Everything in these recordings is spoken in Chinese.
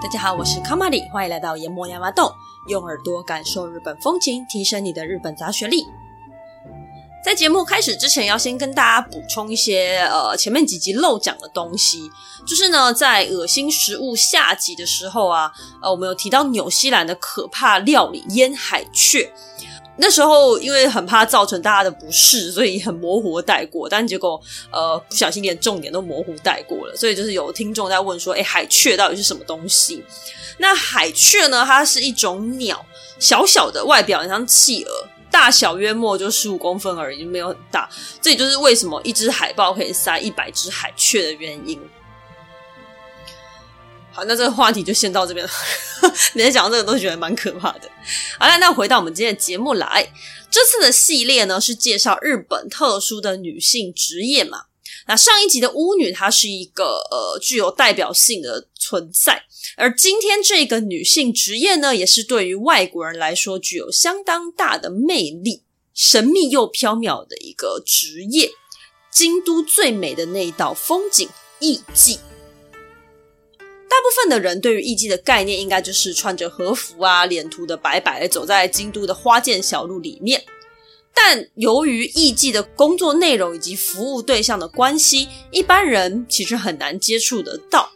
大家好，我是卡玛里，欢迎来到研磨亚麻豆，用耳朵感受日本风情，提升你的日本杂学力。在节目开始之前，要先跟大家补充一些呃前面几集漏讲的东西，就是呢，在恶心食物下集的时候啊，呃，我们有提到纽西兰的可怕料理腌海雀。那时候因为很怕造成大家的不适，所以很模糊带过。但结果呃不小心连重点都模糊带过了，所以就是有听众在问说：“诶，海雀到底是什么东西？”那海雀呢，它是一种鸟，小小的，外表很像企鹅。大小约莫就十五公分而已，没有很大。这也就是为什么一只海豹可以塞一百只海雀的原因。那这个话题就先到这边了。每次讲到这个都觉得蛮可怕的。好了，那回到我们今天的节目来。这次的系列呢是介绍日本特殊的女性职业嘛。那上一集的巫女，她是一个呃具有代表性的存在。而今天这个女性职业呢，也是对于外国人来说具有相当大的魅力、神秘又飘渺的一个职业。京都最美的那一道风景——艺妓。部分的人对于艺妓的概念，应该就是穿着和服啊，脸涂的白白，走在京都的花见小路里面。但由于艺妓的工作内容以及服务对象的关系，一般人其实很难接触得到。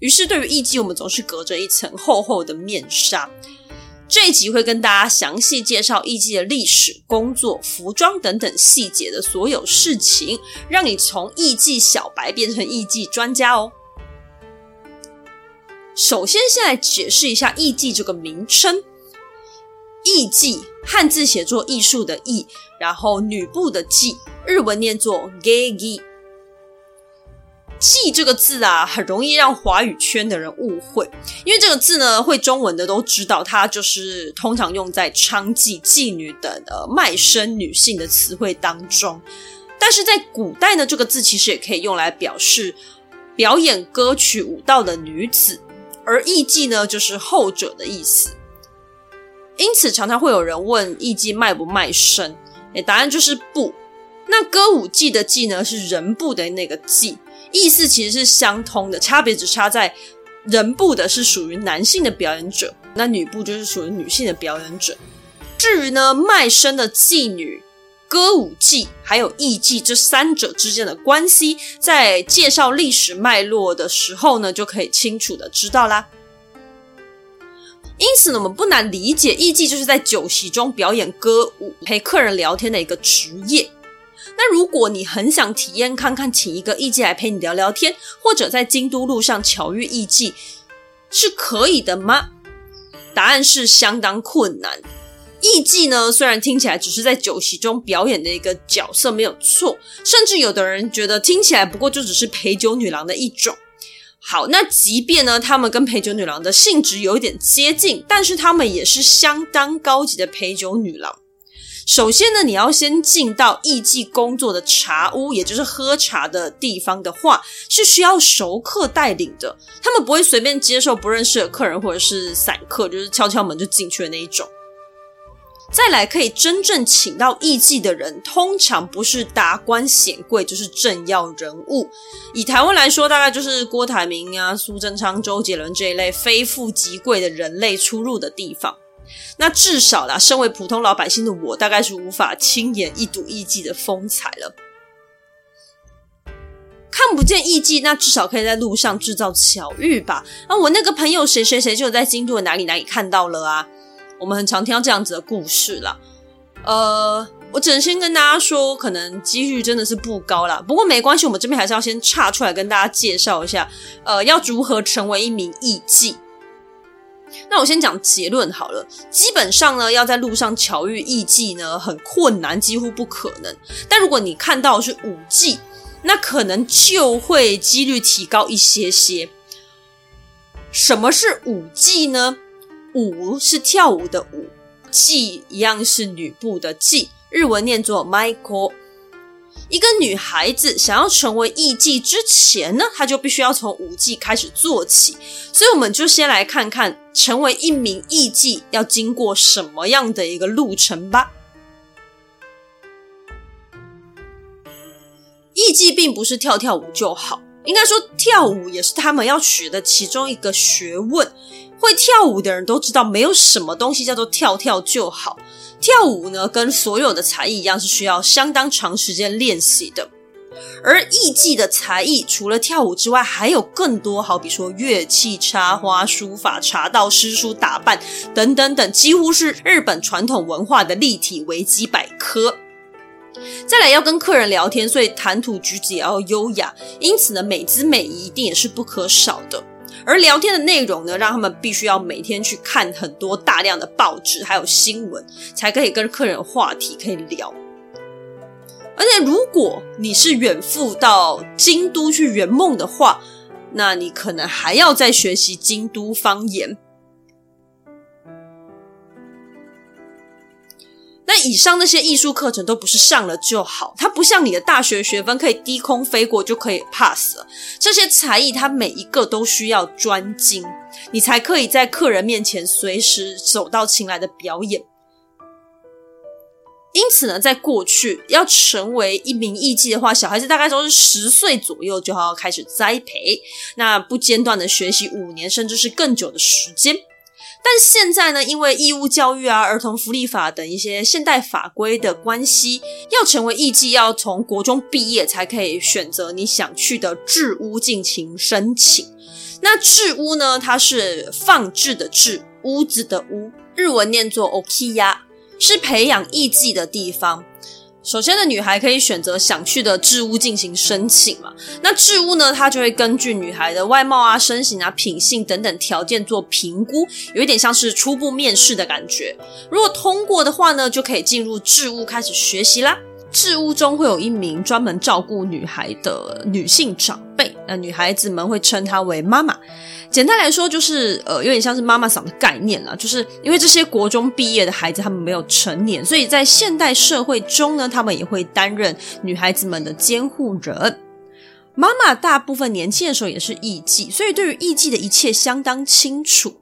于是，对于艺妓，我们总是隔着一层厚厚的面纱。这一集会跟大家详细介绍艺妓的历史、工作、服装等等细节的所有事情，让你从艺妓小白变成艺妓专家哦。首先，先来解释一下艺妓这个名称。艺妓，汉字写作艺术的艺，然后女部的妓，日文念作 geigi。妓这个字啊，很容易让华语圈的人误会，因为这个字呢，会中文的都知道，它就是通常用在娼妓、妓女等呃卖身女性的词汇当中。但是在古代呢，这个字其实也可以用来表示表演歌曲、舞蹈的女子，而艺妓呢，就是后者的意思。因此，常常会有人问艺妓卖不卖身？诶，答案就是不。那歌舞伎的伎呢，是人部的那个伎。意思其实是相通的，差别只差在人部的是属于男性的表演者，那女部就是属于女性的表演者。至于呢，卖身的妓女、歌舞伎还有艺妓这三者之间的关系，在介绍历史脉络的时候呢，就可以清楚的知道啦。因此呢，我们不难理解，艺妓就是在酒席中表演歌舞、陪客人聊天的一个职业。那如果你很想体验看看，请一个艺妓来陪你聊聊天，或者在京都路上巧遇艺妓，是可以的吗？答案是相当困难。艺妓呢，虽然听起来只是在酒席中表演的一个角色，没有错，甚至有的人觉得听起来不过就只是陪酒女郎的一种。好，那即便呢，他们跟陪酒女郎的性质有一点接近，但是他们也是相当高级的陪酒女郎。首先呢，你要先进到艺妓工作的茶屋，也就是喝茶的地方的话，是需要熟客带领的。他们不会随便接受不认识的客人或者是散客，就是敲敲门就进去的那一种。再来，可以真正请到艺妓的人，通常不是达官显贵，就是政要人物。以台湾来说，大概就是郭台铭啊、苏贞昌、周杰伦这一类非富即贵的人类出入的地方。那至少啦，身为普通老百姓的我，大概是无法亲眼一睹艺妓的风采了。看不见艺妓，那至少可以在路上制造巧遇吧？啊，我那个朋友谁谁谁就在京都的哪里哪里看到了啊？我们很常听到这样子的故事啦。呃，我只能先跟大家说，可能几率真的是不高啦。不过没关系，我们这边还是要先岔出来跟大家介绍一下，呃，要如何成为一名艺妓。那我先讲结论好了，基本上呢，要在路上巧遇艺妓呢，很困难，几乎不可能。但如果你看到是舞妓，那可能就会几率提高一些些。什么是舞妓呢？舞是跳舞的舞，妓一样是女部的妓，日文念作 Michael。一个女孩子想要成为艺妓之前呢，她就必须要从舞妓开始做起。所以，我们就先来看看成为一名艺妓要经过什么样的一个路程吧。艺妓并不是跳跳舞就好，应该说跳舞也是他们要学的其中一个学问。会跳舞的人都知道，没有什么东西叫做跳跳就好。跳舞呢，跟所有的才艺一样，是需要相当长时间练习的。而艺伎的才艺，除了跳舞之外，还有更多，好比说乐器、插花、书法、茶道、诗书、打扮等等等，几乎是日本传统文化的立体维基百科。再来要跟客人聊天，所以谈吐举止也要优雅，因此呢，美姿美仪一定也是不可少的。而聊天的内容呢，让他们必须要每天去看很多大量的报纸还有新闻，才可以跟客人话题可以聊。而且，如果你是远赴到京都去圆梦的话，那你可能还要再学习京都方言。那以上那些艺术课程都不是上了就好，它不像你的大学学分可以低空飞过就可以 pass 了。这些才艺，它每一个都需要专精，你才可以在客人面前随时手到擒来的表演。因此呢，在过去要成为一名艺伎的话，小孩子大概都是十岁左右就要开始栽培，那不间断的学习五年甚至是更久的时间。但现在呢，因为义务教育啊、儿童福利法等一些现代法规的关系，要成为艺伎，要从国中毕业才可以选择你想去的治屋进行申请。那治屋呢，它是放置的置，屋子的屋，日文念作 okiya。是培养艺伎的地方。首先的女孩可以选择想去的置屋进行申请嘛。那置屋呢，它就会根据女孩的外貌啊、身形啊、品性等等条件做评估，有一点像是初步面试的感觉。如果通过的话呢，就可以进入置屋开始学习啦。置屋中会有一名专门照顾女孩的女性长那女孩子们会称她为妈妈。简单来说，就是呃，有点像是妈妈桑的概念了。就是因为这些国中毕业的孩子，他们没有成年，所以在现代社会中呢，他们也会担任女孩子们的监护人。妈妈大部分年轻的时候也是艺妓，所以对于艺妓的一切相当清楚。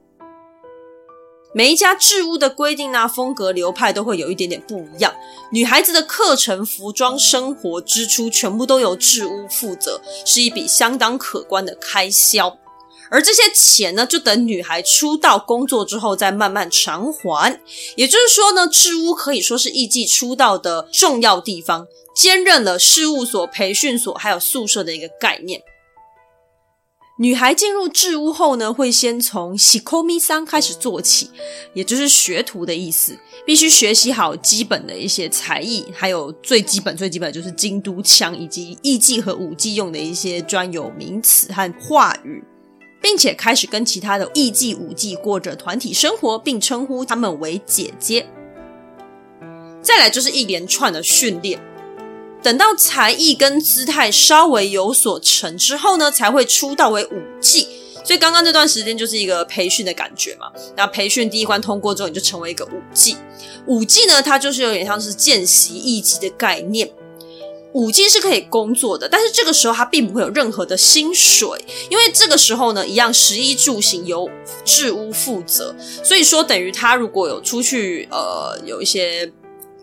每一家置屋的规定啊、风格流派都会有一点点不一样。女孩子的课程、服装、生活支出全部都由置屋负责，是一笔相当可观的开销。而这些钱呢，就等女孩出道工作之后再慢慢偿还。也就是说呢，置屋可以说是艺伎出道的重要地方，兼任了事务所、培训所还有宿舍的一个概念。女孩进入制屋后呢，会先从喜扣咪桑开始做起，也就是学徒的意思，必须学习好基本的一些才艺，还有最基本、最基本的就是京都腔，以及艺伎和舞伎用的一些专有名词和话语。并且开始跟其他的艺伎、舞伎过着团体生活，并称呼他们为姐姐。再来就是一连串的训练，等到才艺跟姿态稍微有所成之后呢，才会出道为舞伎。所以刚刚这段时间就是一个培训的感觉嘛。那培训第一关通过之后，你就成为一个舞伎。舞伎呢，它就是有点像是见习艺伎的概念。舞伎是可以工作的，但是这个时候他并不会有任何的薪水，因为这个时候呢，一样食衣住行由制屋负责，所以说等于他如果有出去呃有一些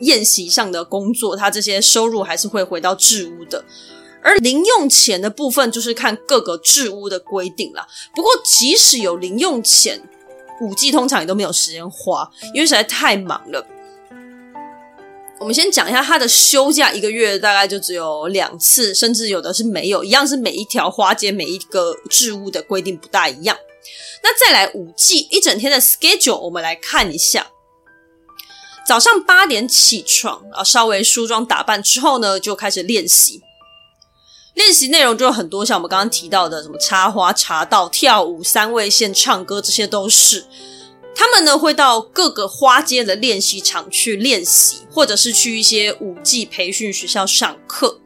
宴席上的工作，他这些收入还是会回到置屋的。而零用钱的部分就是看各个置屋的规定啦。不过即使有零用钱，五 G 通常也都没有时间花，因为实在太忙了。我们先讲一下他的休假，一个月大概就只有两次，甚至有的是没有，一样是每一条花街、每一个置屋的规定不大一样。那再来五 G 一整天的 schedule，我们来看一下。早上八点起床，啊稍微梳妆打扮之后呢，就开始练习。练习内容就有很多，像我们刚刚提到的什么插花、茶道、跳舞、三味线、唱歌，这些都是。他们呢会到各个花街的练习场去练习，或者是去一些舞技培训学校上课。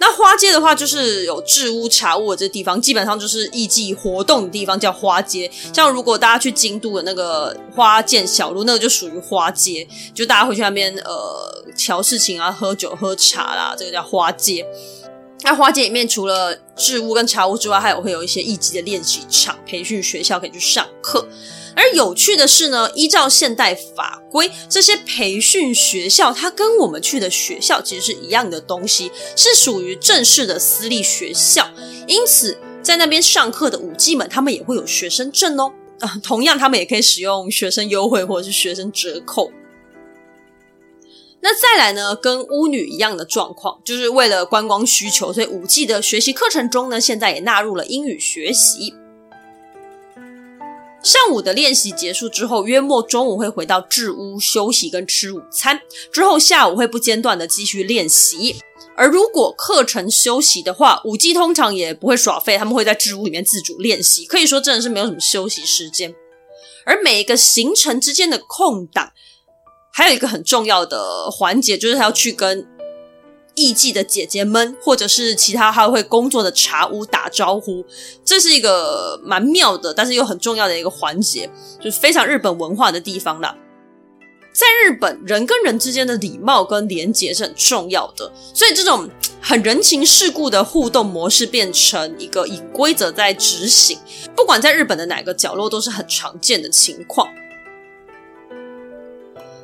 那花街的话，就是有置屋、茶屋的这地方，基本上就是艺伎活动的地方，叫花街。像如果大家去京都的那个花见小路，那个就属于花街，就大家会去那边呃瞧事情啊、喝酒喝茶啦，这个叫花街。那花街里面除了置屋跟茶屋之外，还有会有一些艺伎的练习场、培训学校可以去上课。而有趣的是呢，依照现代法规，这些培训学校它跟我们去的学校其实是一样的东西，是属于正式的私立学校。因此，在那边上课的舞伎们，他们也会有学生证哦。啊，同样他们也可以使用学生优惠或者是学生折扣。那再来呢，跟巫女一样的状况，就是为了观光需求，所以舞伎的学习课程中呢，现在也纳入了英语学习。上午的练习结束之后，约莫中午会回到置屋休息跟吃午餐，之后下午会不间断的继续练习。而如果课程休息的话，舞伎通常也不会耍废，他们会在置屋里面自主练习，可以说真的是没有什么休息时间。而每一个行程之间的空档，还有一个很重要的环节，就是他要去跟艺伎的姐姐们，或者是其他还会工作的茶屋打招呼。这是一个蛮妙的，但是又很重要的一个环节，就是非常日本文化的地方啦。在日本，人跟人之间的礼貌跟连结是很重要的，所以这种很人情世故的互动模式变成一个以规则在执行，不管在日本的哪个角落都是很常见的情况。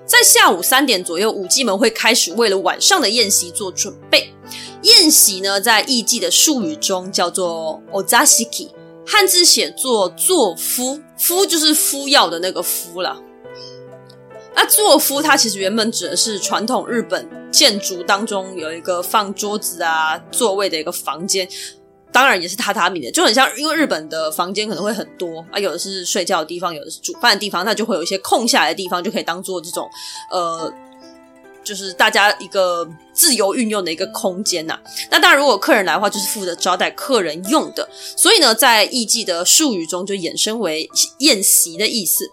在下午三点左右，舞伎们会开始为了晚上的宴席做准备。宴席呢，在艺伎的术语中叫做 ozashiki，汉字写作座敷，敷就是敷药的那个敷了。那座敷它其实原本指的是传统日本建筑当中有一个放桌子啊、座位的一个房间。当然也是榻榻米的，就很像，因为日本的房间可能会很多啊，有的是睡觉的地方，有的是煮饭的地方，那就会有一些空下来的地方，就可以当做这种呃，就是大家一个自由运用的一个空间呐、那当然，如果客人来的话，就是负责招待客人用的。所以呢，在艺伎的术语中，就衍生为宴席的意思。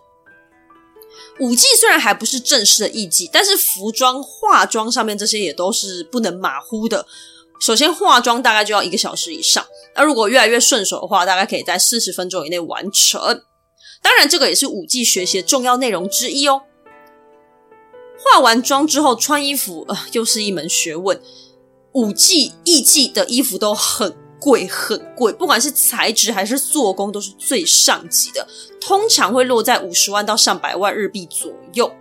舞伎虽然还不是正式的艺伎，但是服装、化妆上面这些也都是不能马虎的。首先化妆大概就要一个小时以上，那如果越来越顺手的话，大概可以在四十分钟以内完成。当然，这个也是舞伎学习的重要内容之一哦。化完妆之后穿衣服，呃，又是一门学问。舞伎、艺伎的衣服都很贵，很贵，不管是材质还是做工，都是最上级的，通常会落在五十万到上百万日币左右。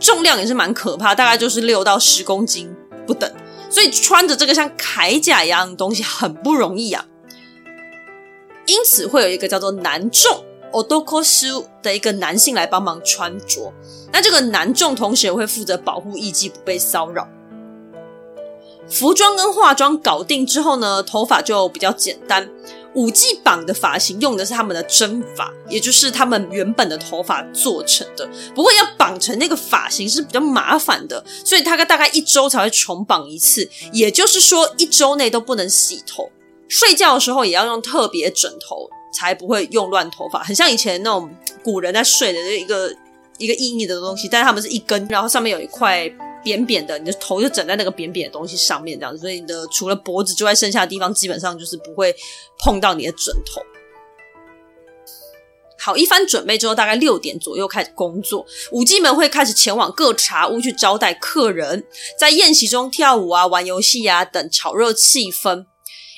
重量也是蛮可怕，大概就是六到十公斤不等。所以穿着这个像铠甲一样的东西很不容易啊，因此会有一个叫做男众 odokosu 的一个男性来帮忙穿着。那这个男众同时也会负责保护艺伎不被骚扰。服装跟化妆搞定之后呢，头发就比较简单。五 G 绑的发型用的是他们的真发，也就是他们原本的头发做成的。不过要绑成那个发型是比较麻烦的，所以大概大概一周才会重绑一次。也就是说，一周内都不能洗头，睡觉的时候也要用特别枕头，才不会用乱头发。很像以前那种古人在睡的一个一个硬硬的东西，但是他们是一根，然后上面有一块。扁扁的，你的头就枕在那个扁扁的东西上面，这样子，所以你的除了脖子之外，剩下的地方基本上就是不会碰到你的枕头。好，一番准备之后，大概六点左右开始工作，舞姬们会开始前往各茶屋去招待客人，在宴席中跳舞啊、玩游戏啊等，炒热气氛。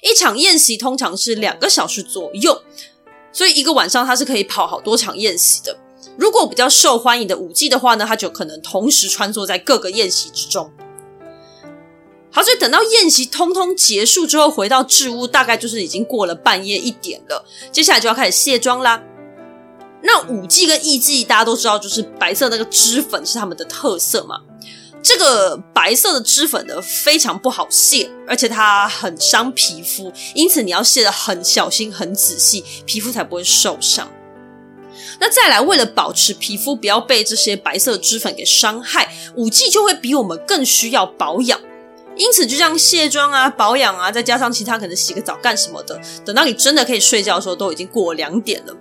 一场宴席通常是两个小时左右，所以一个晚上它是可以跑好多场宴席的。如果比较受欢迎的舞伎的话呢，他就可能同时穿梭在各个宴席之中。好，所以等到宴席通通结束之后，回到置屋，大概就是已经过了半夜一点了。接下来就要开始卸妆啦。那舞伎跟艺伎大家都知道，就是白色那个脂粉是他们的特色嘛。这个白色的脂粉呢，非常不好卸，而且它很伤皮肤，因此你要卸的很小心、很仔细，皮肤才不会受伤。那再来，为了保持皮肤不要被这些白色脂粉给伤害，五 G 就会比我们更需要保养。因此，就像卸妆啊、保养啊，再加上其他可能洗个澡干什么的，等到你真的可以睡觉的时候，都已经过两点了。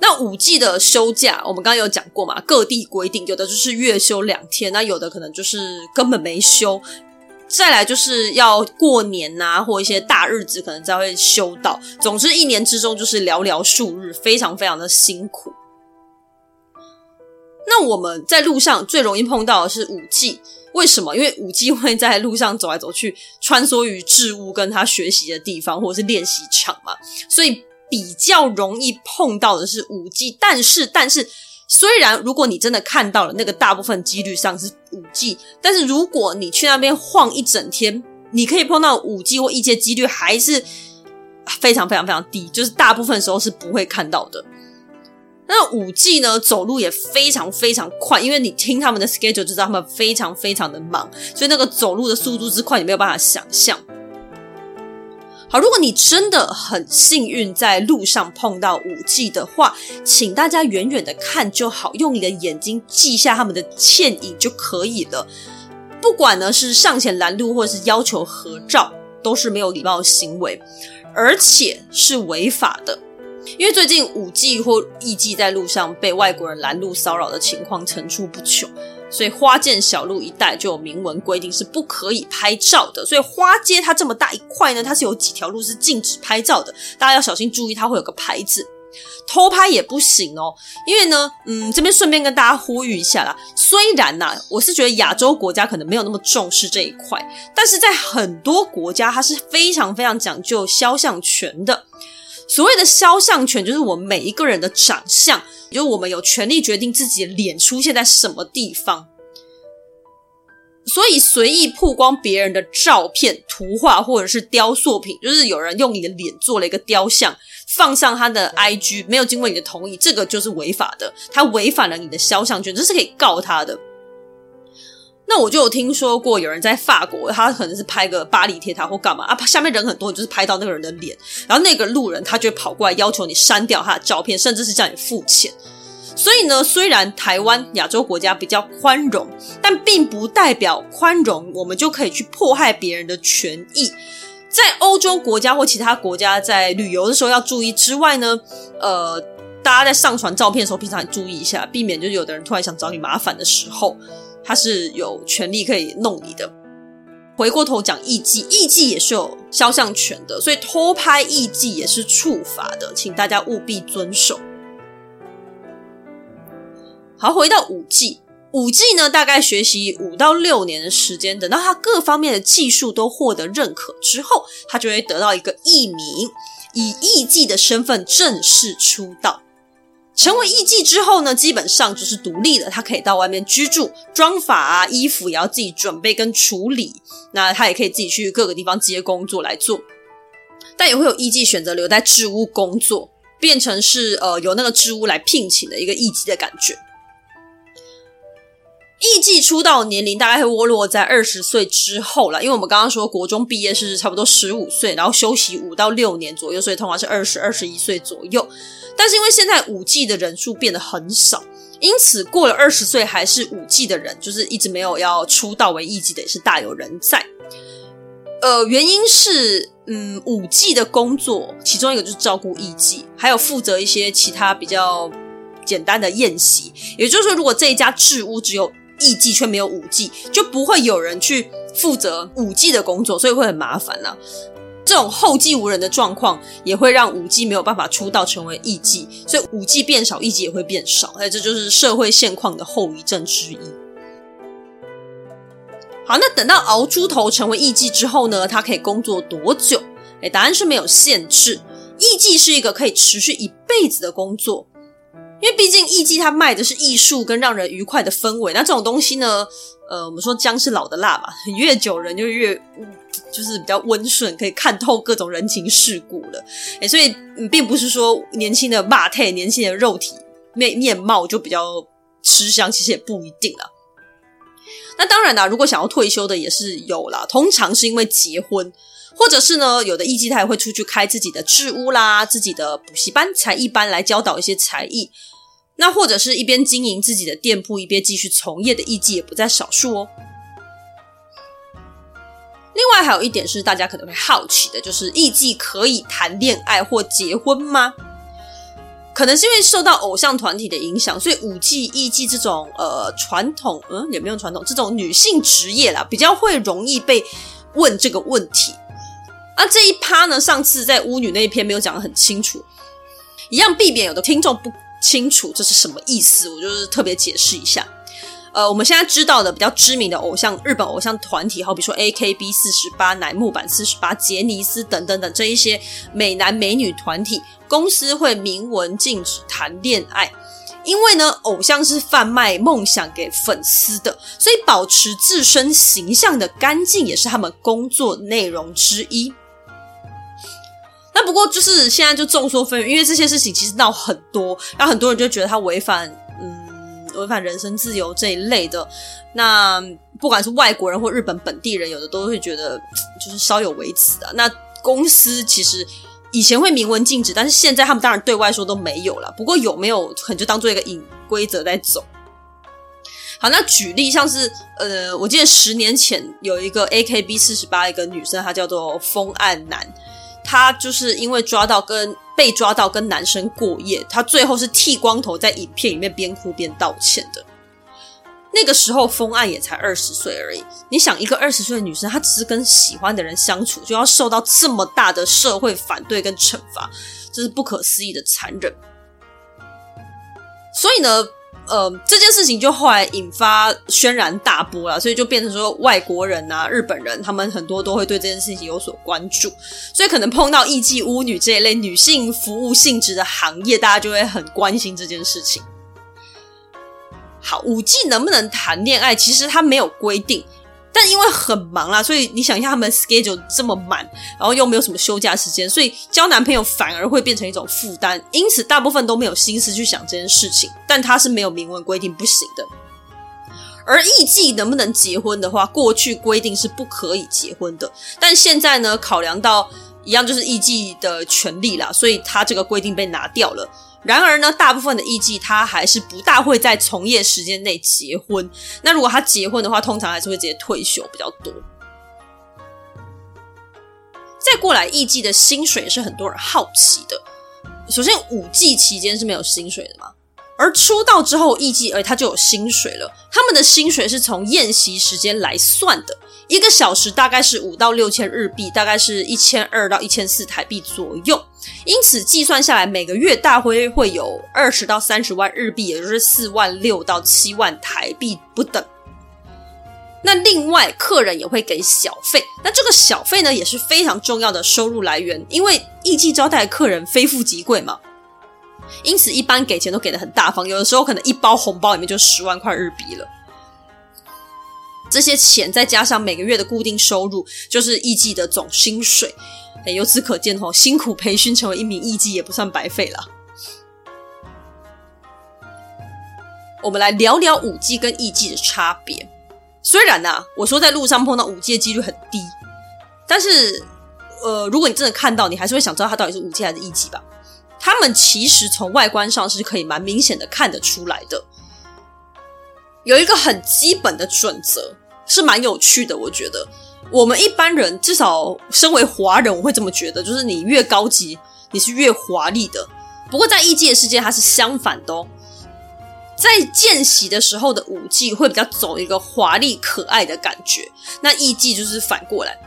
那五 G 的休假，我们刚刚有讲过嘛，各地规定，有的就是月休两天，那有的可能就是根本没休。再来就是要过年呐、或一些大日子，可能才会修到。总之，一年之中就是寥寥数日，非常非常的辛苦。那我们在路上最容易碰到的是舞伎，为什么？因为舞伎会在路上走来走去，穿梭于置物跟他学习的地方或者是练习场嘛，所以比较容易碰到的是舞伎。但是，但是，虽然如果你真的看到了，那个大部分几率上是舞伎，但是如果你去那边晃一整天，你可以碰到五 G 或一些几率还是非常非常非常低，就是大部分时候是不会看到的。那五 G 呢，走路也非常非常快，因为你听他们的 schedule 就知道他们非常非常的忙，所以那个走路的速度之快，你没有办法想象。好，如果你真的很幸运在路上碰到五 G 的话，请大家远远的看就好，用你的眼睛记下他们的倩影就可以了。不管呢是上前拦路，或是要求合照，都是没有礼貌的行为，而且是违法的。因为最近五 G 或艺伎在路上被外国人拦路骚扰的情况层出不穷，所以花见小路一带就有明文规定是不可以拍照的。所以花街它这么大一块呢，它是有几条路是禁止拍照的，大家要小心注意，它会有个牌子。偷拍也不行哦，因为呢，嗯，这边顺便跟大家呼吁一下啦。虽然呐，我是觉得亚洲国家可能没有那么重视这一块，但是在很多国家，它是非常非常讲究肖像权的。所谓的肖像权，就是我们每一个人的长相，就我们有权利决定自己的脸出现在什么地方。所以随意曝光别人的照片、图画或者是雕塑品，就是有人用你的脸做了一个雕像，放上他的 IG，没有经过你的同意，这个就是违法的，他违反了你的肖像权，这是可以告他的。那我就有听说过有人在法国，他可能是拍个巴黎铁塔或干嘛啊，下面人很多，就是拍到那个人的脸，然后那个路人他就跑过来要求你删掉他的照片，甚至是叫你付钱。所以呢，虽然台湾亚洲国家比较宽容，但并不代表宽容我们就可以去迫害别人的权益。在欧洲国家或其他国家在旅游的时候要注意之外呢，呃，大家在上传照片的时候，平常也注意一下，避免就是有的人突然想找你麻烦的时候。他是有权利可以弄你的。回过头讲艺伎，艺伎也是有肖像权的，所以偷拍艺伎也是处罚的，请大家务必遵守。好，回到舞伎，舞伎呢，大概学习五到六年的时间，等到他各方面的技术都获得认可之后，他就会得到一个艺名，以艺伎的身份正式出道。成为艺妓之后呢，基本上就是独立的，她可以到外面居住，妆法啊、衣服也要自己准备跟处理。那她也可以自己去各个地方接工作来做，但也会有艺妓选择留在置屋工作，变成是呃由那个置屋来聘请的一个艺妓的感觉。艺伎出道年龄大概会窝落在二十岁之后了，因为我们刚刚说国中毕业是差不多十五岁，然后休息五到六年左右，所以通常是二十二十一岁左右。但是因为现在五 G 的人数变得很少，因此过了二十岁还是五 G 的人，就是一直没有要出道为艺伎的，也是大有人在。呃，原因是，嗯，五 G 的工作其中一个就是照顾艺伎，还有负责一些其他比较简单的宴席。也就是说，如果这一家置屋只有艺伎却没有舞伎，就不会有人去负责舞伎的工作，所以会很麻烦啦。这种后继无人的状况，也会让舞伎没有办法出道成为艺伎，所以舞伎变少，艺伎也会变少。哎，这就是社会现况的后遗症之一。好，那等到熬出头成为艺伎之后呢？他可以工作多久？哎，答案是没有限制。艺伎是一个可以持续一辈子的工作。因为毕竟艺伎它卖的是艺术跟让人愉快的氛围，那这种东西呢，呃，我们说姜是老的辣嘛，越久人就越就是比较温顺，可以看透各种人情世故了。诶，所以并不是说年轻的肉体，年轻的肉体面面貌就比较吃香，其实也不一定啊。那当然啦，如果想要退休的也是有啦，通常是因为结婚，或者是呢，有的艺伎他也会出去开自己的置屋啦，自己的补习班、才艺班来教导一些才艺。那或者是一边经营自己的店铺，一边继续从业的艺伎也不在少数哦。另外还有一点是大家可能会好奇的，就是艺伎可以谈恋爱或结婚吗？可能是因为受到偶像团体的影响，所以舞伎、艺伎这种呃传统，嗯，也没有传统这种女性职业啦，比较会容易被问这个问题。啊，这一趴呢，上次在巫女那一篇没有讲的很清楚，一样避免有的听众不。清楚这是什么意思，我就是特别解释一下。呃，我们现在知道的比较知名的偶像，日本偶像团体，好比说 AKB 四十八、乃木坂四十八、杰尼斯等等等这一些美男美女团体，公司会明文禁止谈恋爱，因为呢，偶像是贩卖梦想给粉丝的，所以保持自身形象的干净也是他们工作内容之一。那不过就是现在就众说纷纭，因为这些事情其实闹很多，然后很多人就觉得他违反，嗯。违反人身自由这一类的，那不管是外国人或日本本地人，有的都会觉得就是稍有微词的。那公司其实以前会明文禁止，但是现在他们当然对外说都没有了。不过有没有可能就当做一个隐规则在走？好，那举例像是呃，我记得十年前有一个 AKB 四十八一个女生，她叫做风岸南。他就是因为抓到跟被抓到跟男生过夜，他最后是剃光头，在影片里面边哭边道歉的。那个时候，封岸也才二十岁而已。你想，一个二十岁的女生，她只是跟喜欢的人相处，就要受到这么大的社会反对跟惩罚，这是不可思议的残忍。所以呢，呃，这件事情就后来引发轩然大波了，所以就变成说外国人啊、日本人，他们很多都会对这件事情有所关注，所以可能碰到艺妓巫女这一类女性服务性质的行业，大家就会很关心这件事情。好，五 G 能不能谈恋爱？其实它没有规定。但因为很忙啦，所以你想一下，他们 schedule 这么满，然后又没有什么休假时间，所以交男朋友反而会变成一种负担。因此，大部分都没有心思去想这件事情。但他是没有明文规定不行的。而艺妓能不能结婚的话，过去规定是不可以结婚的。但现在呢，考量到一样就是艺妓的权利啦，所以他这个规定被拿掉了。然而呢，大部分的艺妓他还是不大会在从业时间内结婚。那如果他结婚的话，通常还是会直接退休比较多。再过来，艺妓的薪水是很多人好奇的。首先，舞妓期间是没有薪水的嘛，而出道之后，艺妓，而他就有薪水了。他们的薪水是从宴席时间来算的，一个小时大概是五到六千日币，大概是一千二到一千四台币左右。因此计算下来，每个月大约会有二十到三十万日币，也就是四万六到七万台币不等。那另外，客人也会给小费，那这个小费呢也是非常重要的收入来源，因为艺妓招待客人非富即贵嘛，因此一般给钱都给的很大方，有的时候可能一包红包里面就十万块日币了。这些钱再加上每个月的固定收入，就是艺妓的总薪水。由此可见，吼，辛苦培训成为一名艺妓也不算白费了。我们来聊聊舞妓跟艺妓的差别。虽然呐，我说在路上碰到舞妓的几率很低，但是，呃，如果你真的看到，你还是会想知道他到底是舞妓还是艺妓吧？他们其实从外观上是可以蛮明显的看得出来的。有一个很基本的准则，是蛮有趣的，我觉得。我们一般人至少身为华人，我会这么觉得，就是你越高级，你是越华丽的。不过在艺界世界，它是相反的哦。在见习的时候的舞技会比较走一个华丽可爱的感觉，那艺妓就是反过来。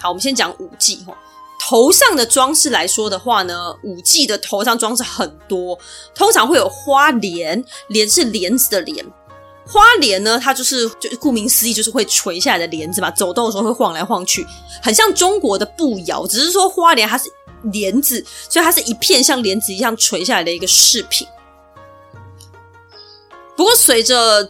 好，我们先讲舞技哈。头上的装饰来说的话呢，舞技的头上装饰很多，通常会有花帘，帘是帘子的帘。花莲呢，它就是就顾名思义，就是会垂下来的帘子嘛，走动的时候会晃来晃去，很像中国的步摇，只是说花莲它是帘子，所以它是一片像帘子一样垂下来的一个饰品。不过随着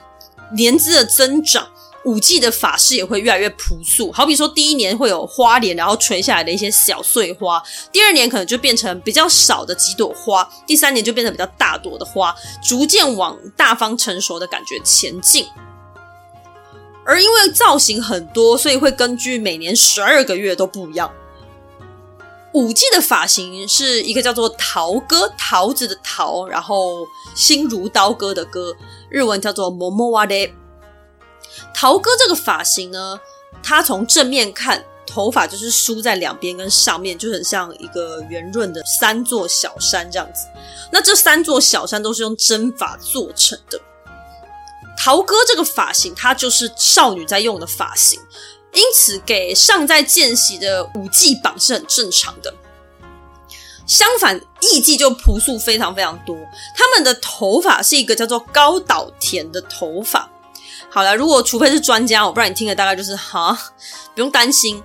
年资的增长，舞妓的发饰也会越来越朴素，好比说第一年会有花帘，然后垂下来的一些小碎花；第二年可能就变成比较少的几朵花；第三年就变成比较大朵的花，逐渐往大方成熟的感觉前进。而因为造型很多，所以会根据每年十二个月都不一样。舞妓的发型是一个叫做桃割，桃子的桃，然后心如刀割的割，日文叫做モモワレ。 桃哥这个发型呢，他从正面看，头发就是梳在两边跟上面，就很像一个圆润的三座小山这样子。那这三座小山都是用针法做成的。桃哥这个发型，它就是少女在用的发型，因此给尚在见习的舞妓绑是很正常的。相反，艺妓就朴素非常非常多。他们的头发是一个叫做高岛田的头发。好了，如果除非是专家，我不然你听的大概就是哈，不用担心，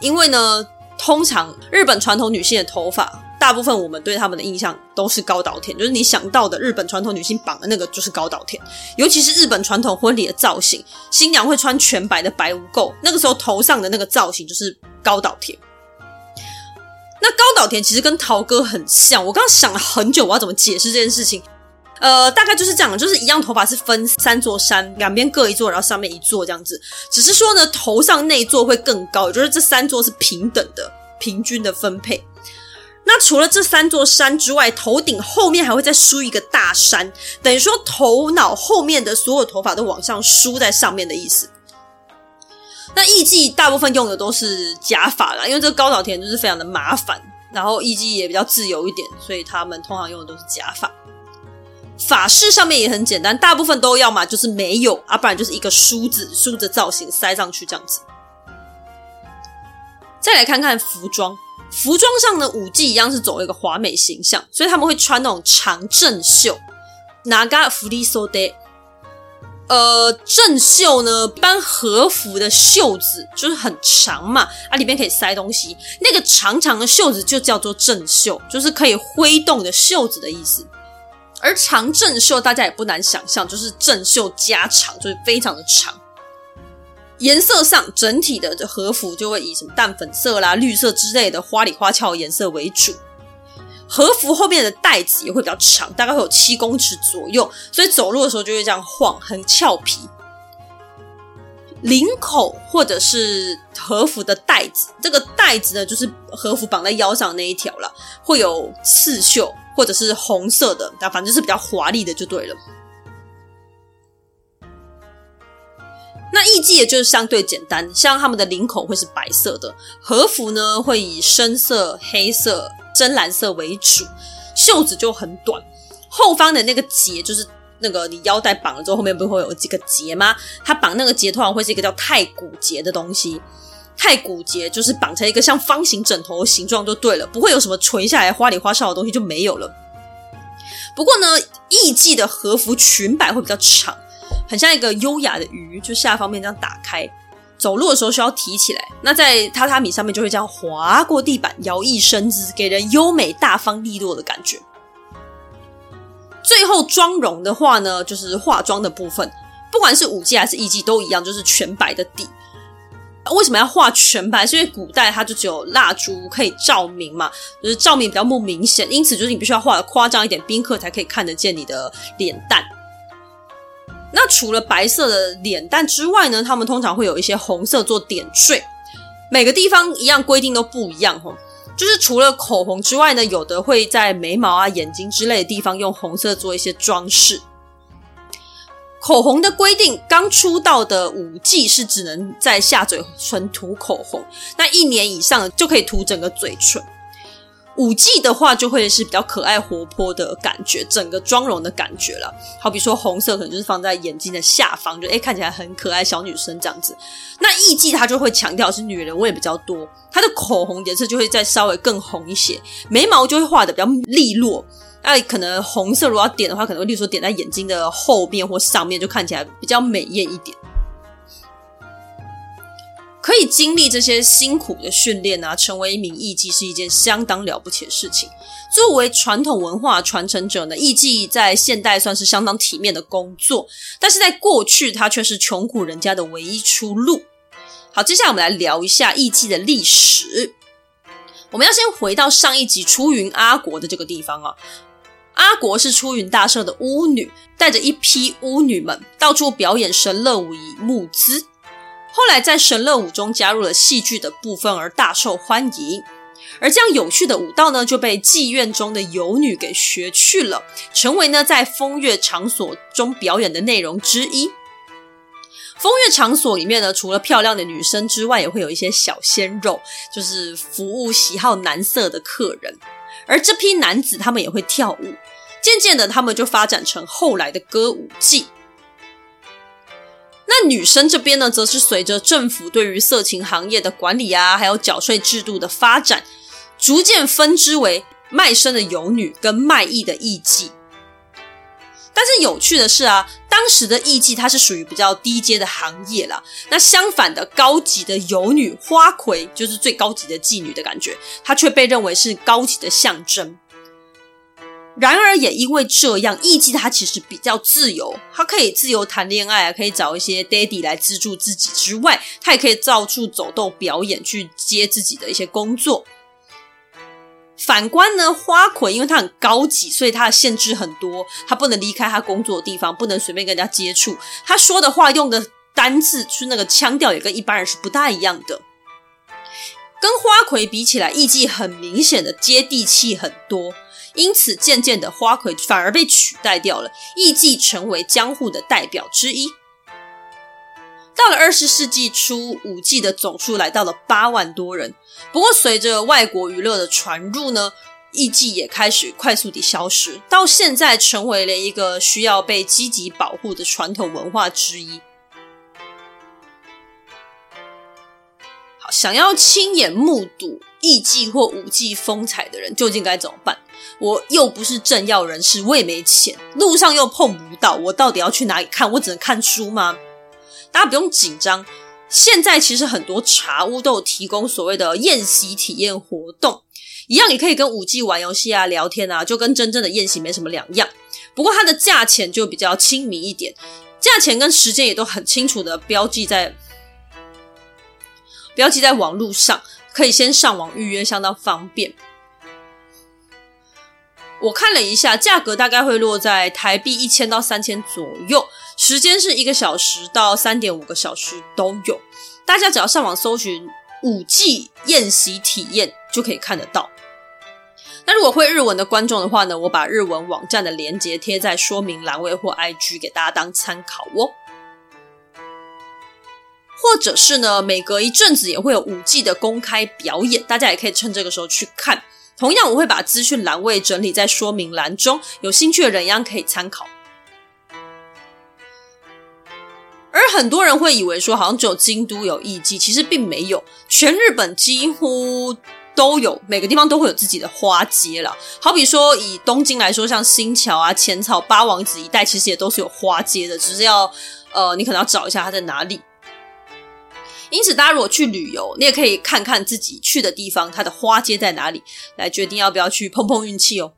因为呢，通常日本传统女性的头发。大部分我们对他们的印象都是高岛田，就是你想到的日本传统女性绑的那个就是高岛田，尤其是日本传统婚礼的造型，新娘会穿全白的白无垢，那个时候头上的那个造型就是高岛田。那高岛田其实跟桃哥很像，我刚刚想了很久，我要怎么解释这件事情？呃，大概就是这样，就是一样头发是分三座山，两边各一座，然后上面一座这样子，只是说呢，头上那一座会更高，也就是这三座是平等的，平均的分配。那除了这三座山之外，头顶后面还会再梳一个大山，等于说头脑后面的所有头发都往上梳在上面的意思。那艺妓大部分用的都是假发啦，因为这个高岛田就是非常的麻烦，然后艺妓也比较自由一点，所以他们通常用的都是假发。法式上面也很简单，大部分都要嘛就是没有，啊不然就是一个梳子梳着造型塞上去这样子。再来看看服装。服装上的，舞伎一样是走一个华美形象，所以他们会穿那种长正袖。长振袖，呃，正袖呢，般和服的袖子就是很长嘛，啊，里面可以塞东西。那个长长的袖子就叫做正袖，就是可以挥动的袖子的意思。而长正袖大家也不难想象，就是正袖加长，就是非常的长。颜色上，整体的和服就会以什么淡粉色啦、绿色之类的花里花俏颜色为主。和服后面的带子也会比较长，大概会有七公尺左右，所以走路的时候就会这样晃，很俏皮。领口或者是和服的带子，这个带子呢，就是和服绑在腰上那一条了，会有刺绣或者是红色的，那反正是比较华丽的就对了。那艺妓也就是相对简单，像他们的领口会是白色的，和服呢会以深色、黑色、深蓝色为主，袖子就很短，后方的那个结就是那个你腰带绑了之后，后面不会有几个结吗？它绑那个结通常会是一个叫太古结的东西，太骨节就是绑成一个像方形枕头的形状就对了，不会有什么垂下来花里花哨的东西就没有了。不过呢，艺妓的和服裙摆会比较长。很像一个优雅的鱼，就下方面这样打开，走路的时候需要提起来。那在榻榻米上面就会这样滑过地板，摇曳身姿，给人优美、大方、利落的感觉。最后妆容的话呢，就是化妆的部分，不管是舞妓还是艺妓都一样，就是全白的底。为什么要画全白？是因为古代它就只有蜡烛可以照明嘛，就是照明比较不明显，因此就是你必须要画的夸张一点，宾客才可以看得见你的脸蛋。那除了白色的脸蛋之外呢，他们通常会有一些红色做点缀，每个地方一样规定都不一样吼。就是除了口红之外呢，有的会在眉毛啊、眼睛之类的地方用红色做一些装饰。口红的规定，刚出道的五季是只能在下嘴唇涂口红，那一年以上就可以涂整个嘴唇。五季的话，就会是比较可爱活泼的感觉，整个妆容的感觉了。好比说红色，可能就是放在眼睛的下方，就诶看起来很可爱小女生这样子。那艺伎它就会强调是女人味比较多，它的口红颜色就会再稍微更红一些，眉毛就会画得比较利落。那可能红色如果要点的话，可能会例如说点在眼睛的后面或上面，就看起来比较美艳一点。可以经历这些辛苦的训练啊，成为一名艺妓是一件相当了不起的事情。作为传统文化传承者呢，艺妓在现代算是相当体面的工作，但是在过去，它却是穷苦人家的唯一出路。好，接下来我们来聊一下艺妓的历史。我们要先回到上一集出云阿国的这个地方啊。阿国是出云大社的巫女，带着一批巫女们到处表演神乐舞以募资。后来在神乐舞中加入了戏剧的部分，而大受欢迎。而这样有趣的舞蹈呢，就被妓院中的游女给学去了，成为呢在风月场所中表演的内容之一。风月场所里面呢，除了漂亮的女生之外，也会有一些小鲜肉，就是服务喜好男色的客人。而这批男子他们也会跳舞，渐渐的他们就发展成后来的歌舞伎。那女生这边呢，则是随着政府对于色情行业的管理啊，还有缴税制度的发展，逐渐分支为卖身的游女跟卖艺的艺妓。但是有趣的是啊，当时的艺妓它是属于比较低阶的行业啦。那相反的，高级的游女花魁就是最高级的妓女的感觉，它却被认为是高级的象征。然而，也因为这样，艺妓她其实比较自由，她可以自由谈恋爱，可以找一些 daddy 来资助自己之外，她也可以到处走动表演，去接自己的一些工作。反观呢，花魁因为她很高级，所以她的限制很多，她不能离开她工作的地方，不能随便跟人家接触。她说的话用的单字，就是那个腔调，也跟一般人是不大一样的。跟花魁比起来，艺妓很明显的接地气很多。因此，渐渐的，花魁反而被取代掉了，艺妓成为江户的代表之一。到了二十世纪初，舞妓的总数来到了八万多人。不过，随着外国娱乐的传入呢，艺妓也开始快速地消失，到现在成为了一个需要被积极保护的传统文化之一。好，想要亲眼目睹艺妓或舞妓风采的人，究竟该怎么办？我又不是政要人士，我也没钱，路上又碰不到，我到底要去哪里看？我只能看书吗？大家不用紧张，现在其实很多茶屋都有提供所谓的宴席体验活动，一样也可以跟五 G 玩游戏啊、聊天啊，就跟真正的宴席没什么两样。不过它的价钱就比较亲民一点，价钱跟时间也都很清楚的标记在标记在网络上，可以先上网预约，相当方便。我看了一下，价格大概会落在台币一千到三千左右，时间是一个小时到三点五个小时都有。大家只要上网搜寻“五 G 宴席体验”就可以看得到。那如果会日文的观众的话呢，我把日文网站的链接贴在说明栏位或 IG 给大家当参考哦。或者是呢，每隔一阵子也会有五 G 的公开表演，大家也可以趁这个时候去看。同样，我会把资讯栏位整理在说明栏中，有兴趣的人一样可以参考。而很多人会以为说，好像只有京都有艺妓，其实并没有，全日本几乎都有，每个地方都会有自己的花街啦。好比说，以东京来说，像新桥啊、浅草、八王子一带，其实也都是有花街的，只是要呃，你可能要找一下它在哪里。因此，大家如果去旅游，你也可以看看自己去的地方，它的花街在哪里，来决定要不要去碰碰运气哦。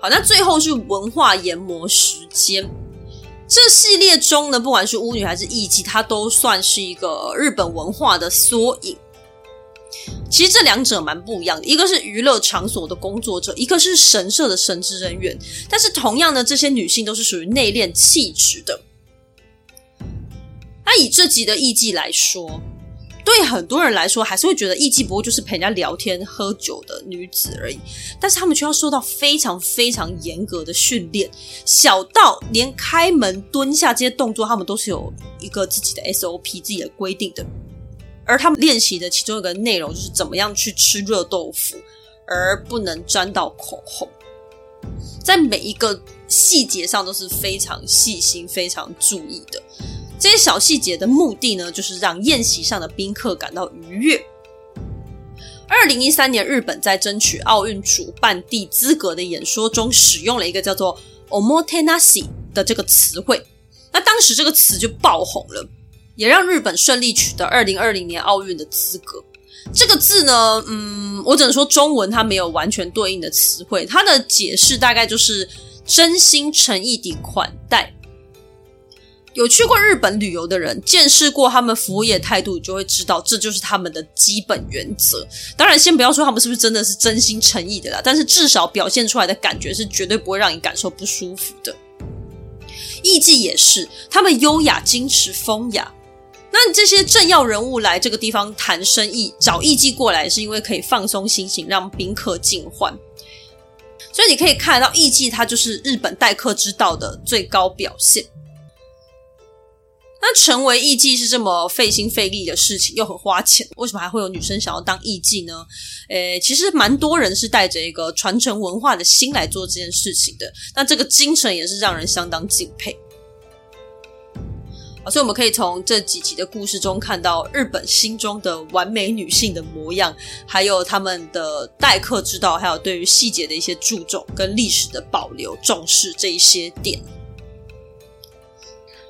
好，那最后是文化研磨时间。这系列中呢，不管是巫女还是艺妓，它都算是一个日本文化的缩影。其实这两者蛮不一样的，一个是娱乐场所的工作者，一个是神社的神职人员。但是同样呢，这些女性都是属于内敛气质的。那以这集的艺妓来说，对很多人来说，还是会觉得艺妓不过就是陪人家聊天、喝酒的女子而已。但是她们却要受到非常非常严格的训练，小到连开门、蹲下这些动作，她们都是有一个自己的 SOP、自己的规定的。而他们练习的其中一个内容就是怎么样去吃热豆腐，而不能沾到口红，在每一个细节上都是非常细心、非常注意的。这些小细节的目的呢，就是让宴席上的宾客感到愉悦。二零一三年，日本在争取奥运主办地资格的演说中，使用了一个叫做 “omotenashi” 的这个词汇，那当时这个词就爆红了。也让日本顺利取得二零二零年奥运的资格。这个字呢，嗯，我只能说中文它没有完全对应的词汇，它的解释大概就是真心诚意的款待。有去过日本旅游的人，见识过他们服务业态度，就会知道这就是他们的基本原则。当然，先不要说他们是不是真的是真心诚意的啦，但是至少表现出来的感觉是绝对不会让你感受不舒服的。艺妓也是，他们优雅、矜持、风雅。那这些政要人物来这个地方谈生意，找艺妓过来，是因为可以放松心情，让宾客尽欢。所以你可以看得到，艺妓它就是日本待客之道的最高表现。那成为艺妓是这么费心费力的事情，又很花钱，为什么还会有女生想要当艺妓呢？诶，其实蛮多人是带着一个传承文化的心来做这件事情的。那这个精神也是让人相当敬佩。所以我们可以从这几集的故事中看到日本心中的完美女性的模样，还有他们的待客之道，还有对于细节的一些注重跟历史的保留重视这一些点。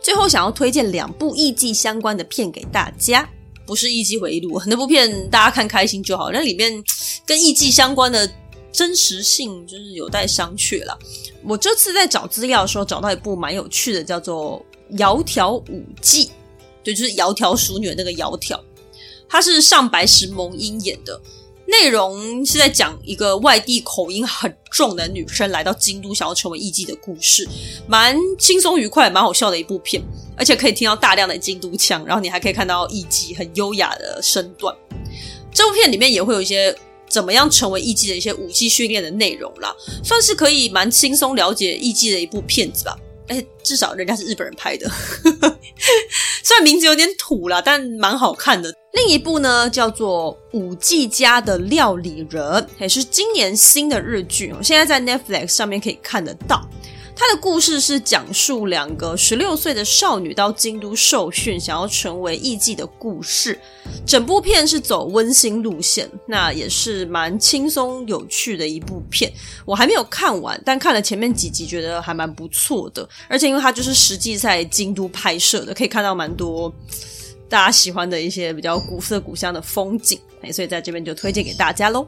最后，想要推荐两部艺伎相关的片给大家，不是《艺伎回忆录》那部片，大家看开心就好。那里面跟艺伎相关的真实性就是有待商榷了。我这次在找资料的时候，找到一部蛮有趣的，叫做《窈窕舞伎》，对，就是窈窕淑女的那个窈窕，它是上白石萌音演的。内容是在讲一个外地口音很重的女生来到京都，想要成为艺伎的故事，蛮轻松愉快、蛮好笑的一部片，而且可以听到大量的京都腔，然后你还可以看到艺伎很优雅的身段。这部片里面也会有一些怎么样成为艺伎的一些武技训练的内容啦，算是可以蛮轻松了解艺伎的一部片子吧。哎，至少人家是日本人拍的，虽然名字有点土啦，但蛮好看的。另一部呢，叫做《五季家的料理人》，也是今年新的日剧，现在在 Netflix 上面可以看得到。他的故事是讲述两个十六岁的少女到京都受训，想要成为艺伎的故事。整部片是走温馨路线，那也是蛮轻松有趣的一部片。我还没有看完，但看了前面几集，觉得还蛮不错的。而且因为它就是实际在京都拍摄的，可以看到蛮多大家喜欢的一些比较古色古香的风景，所以在这边就推荐给大家喽。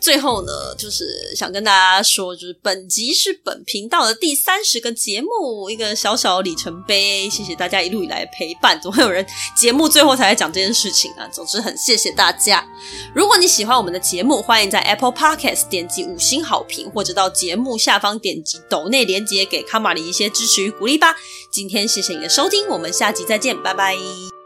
最后呢，就是想跟大家说，就是本集是本频道的第三十个节目，一个小小的里程碑。谢谢大家一路以来陪伴，总会有人节目最后才来讲这件事情啊。总之，很谢谢大家。如果你喜欢我们的节目，欢迎在 Apple Podcast 点击五星好评，或者到节目下方点击抖内连接，给卡玛里一些支持与鼓励吧。今天谢谢你的收听，我们下集再见，拜拜。